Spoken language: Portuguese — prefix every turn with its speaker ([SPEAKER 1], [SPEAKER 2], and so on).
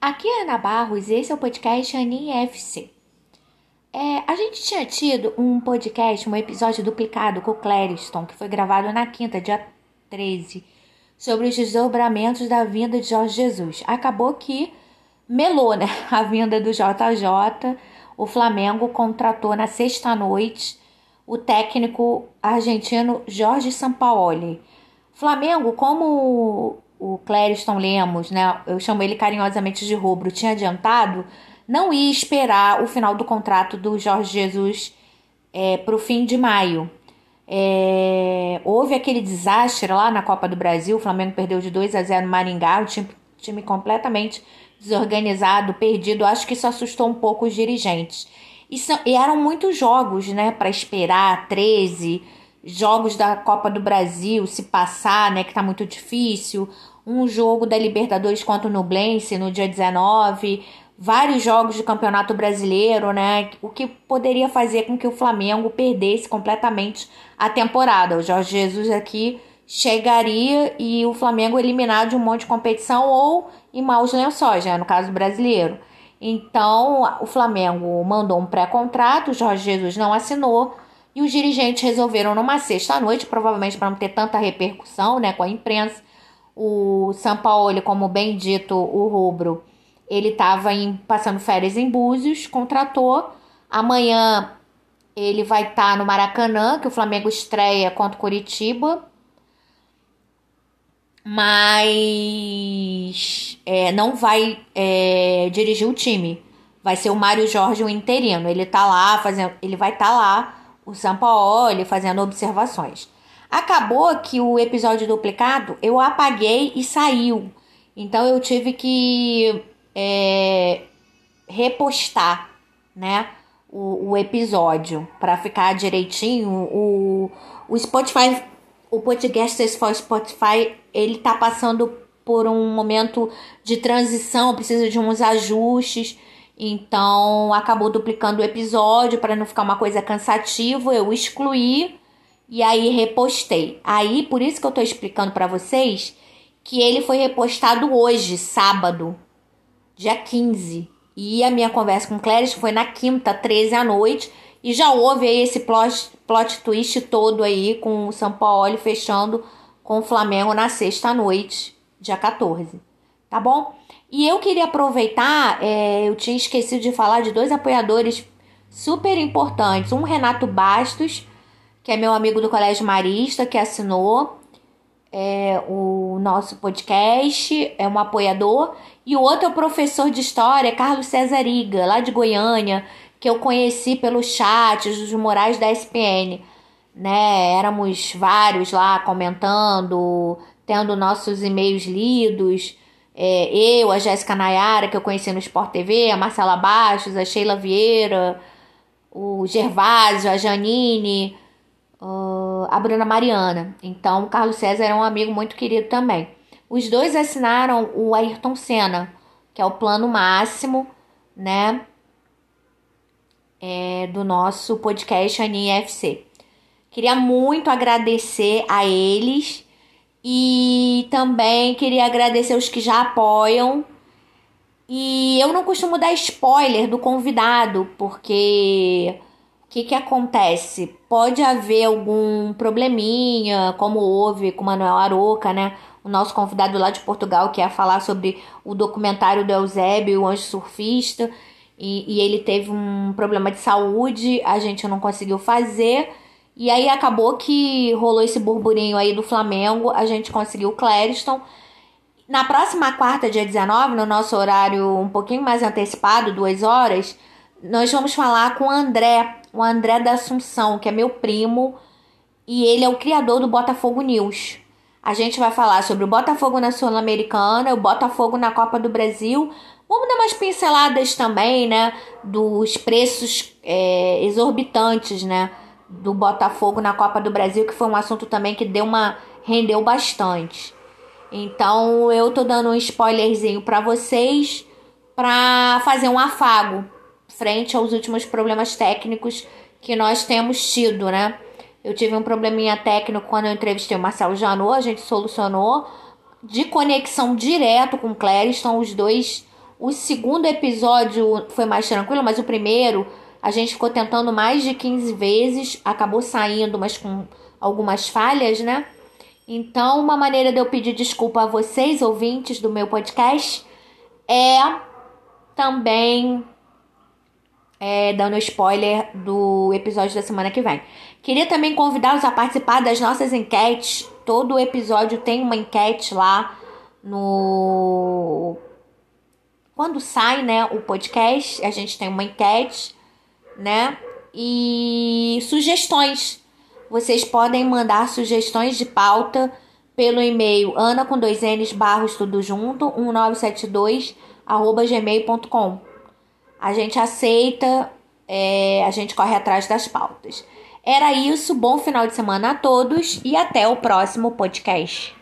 [SPEAKER 1] Aqui é Ana Barros e esse é o podcast Aninha FC. É, a gente tinha tido um podcast, um episódio duplicado com o Clériston, que foi gravado na quinta, dia 13, sobre os desdobramentos da vinda de Jorge Jesus. Acabou que melou, né? A vinda do JJ. O Flamengo contratou na sexta noite o técnico argentino Jorge Sampaoli. Flamengo, como o Clériston Lemos, né? Eu chamo ele carinhosamente de Rubro, tinha adiantado, não ia esperar o final do contrato do Jorge Jesus é, para o fim de maio. É, houve aquele desastre lá na Copa do Brasil, o Flamengo perdeu de 2 a 0 no Maringá, o time, time completamente desorganizado, perdido. Acho que isso assustou um pouco os dirigentes. E, são, e eram muitos jogos, né, para esperar 13 jogos da Copa do Brasil se passar, né, que tá muito difícil. Um jogo da Libertadores contra o Nublense no dia 19, vários jogos do Campeonato Brasileiro, né? O que poderia fazer com que o Flamengo perdesse completamente a temporada. O Jorge Jesus aqui chegaria e o Flamengo eliminado de um monte de competição ou em maus lençóis, né? No caso brasileiro. Então, o Flamengo mandou um pré-contrato, o Jorge Jesus não assinou e os dirigentes resolveram numa sexta-noite, provavelmente para não ter tanta repercussão, né, com a imprensa. O São Paulo, como bem dito, o rubro, ele estava passando férias em Búzios, contratou. Amanhã ele vai estar tá no Maracanã, que o Flamengo estreia contra o Curitiba. Mas é, não vai é, dirigir o time. Vai ser o Mário Jorge o interino. Ele tá lá fazendo. Ele vai estar tá lá, o Sampaoli, fazendo observações. Acabou que o episódio duplicado eu apaguei e saiu. Então eu tive que é, repostar, né? O, o episódio para ficar direitinho. O, o Spotify, o podcast for Spotify, ele tá passando por um momento de transição, precisa de uns ajustes. Então acabou duplicando o episódio para não ficar uma coisa cansativa. Eu excluí e aí repostei. Aí por isso que eu tô explicando para vocês que ele foi repostado hoje, sábado dia 15. E a minha conversa com Cléris foi na quinta, 13 à noite. E já houve aí esse plot, plot twist todo aí com o São Paulo fechando com o Flamengo na sexta noite, dia 14. Tá bom? E eu queria aproveitar, é, eu tinha esquecido de falar de dois apoiadores super importantes. Um, Renato Bastos, que é meu amigo do Colégio Marista, que assinou é, o nosso podcast, é um apoiador, e o outro é o professor de história, Carlos César Iga, lá de Goiânia, que eu conheci pelos chats dos Morais da SPN. Né? Éramos vários lá comentando, tendo nossos e-mails lidos. É, eu, a Jéssica Nayara, que eu conheci no Sport TV, a Marcela Baixos, a Sheila Vieira, o Gervásio, a Janine uh, a Bruna Mariana. Então, o Carlos César é um amigo muito querido também. Os dois assinaram o Ayrton Senna, que é o plano máximo, né? É, do nosso podcast Aninha FC. Queria muito agradecer a eles e também queria agradecer os que já apoiam. E eu não costumo dar spoiler do convidado, porque o que, que acontece? Pode haver algum probleminha, como houve com o Manuel Aroca, né? O nosso convidado lá de Portugal, que ia falar sobre o documentário do Eusébio, o anjo surfista, e, e ele teve um problema de saúde, a gente não conseguiu fazer. E aí acabou que rolou esse burburinho aí do Flamengo, a gente conseguiu o Clériston. Na próxima quarta, dia 19, no nosso horário um pouquinho mais antecipado, duas horas, nós vamos falar com o André, o André da Assunção, que é meu primo, e ele é o criador do Botafogo News. A gente vai falar sobre o Botafogo na Sul-Americana, o Botafogo na Copa do Brasil. Vamos dar umas pinceladas também, né? Dos preços é, exorbitantes, né? Do Botafogo na Copa do Brasil, que foi um assunto também que deu uma. rendeu bastante. Então eu tô dando um spoilerzinho para vocês para fazer um afago frente aos últimos problemas técnicos que nós temos tido, né? Eu tive um probleminha técnico quando eu entrevistei o Marcelo Janot, a gente solucionou de conexão direto com o Clériston, os dois O segundo episódio foi mais tranquilo, mas o primeiro a gente ficou tentando mais de 15 vezes, acabou saindo, mas com algumas falhas, né? Então, uma maneira de eu pedir desculpa a vocês, ouvintes do meu podcast, é também é, dando spoiler do episódio da semana que vem. Queria também convidá-los a participar das nossas enquetes. Todo episódio tem uma enquete lá no. Quando sai, né, o podcast, a gente tem uma enquete, né? E sugestões vocês podem mandar sugestões de pauta pelo e-mail ana com dois n's barros tudo junto 1972 arroba gmail.com. A gente aceita, é, a gente corre atrás das pautas. Era isso, bom final de semana a todos e até o próximo podcast.